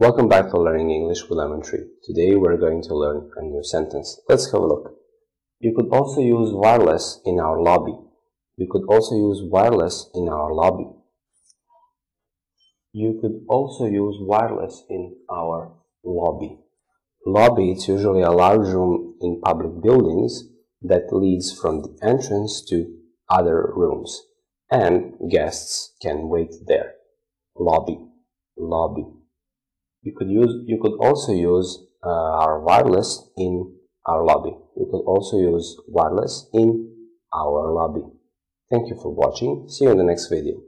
Welcome back to Learning English with Lemon Tree. Today we're going to learn a new sentence. Let's have a look. You could also use wireless in our lobby. You could also use wireless in our lobby. You could also use wireless in our lobby. Lobby is usually a large room in public buildings that leads from the entrance to other rooms and guests can wait there. Lobby, lobby. You could use, you could also use uh, our wireless in our lobby. You could also use wireless in our lobby. Thank you for watching. See you in the next video.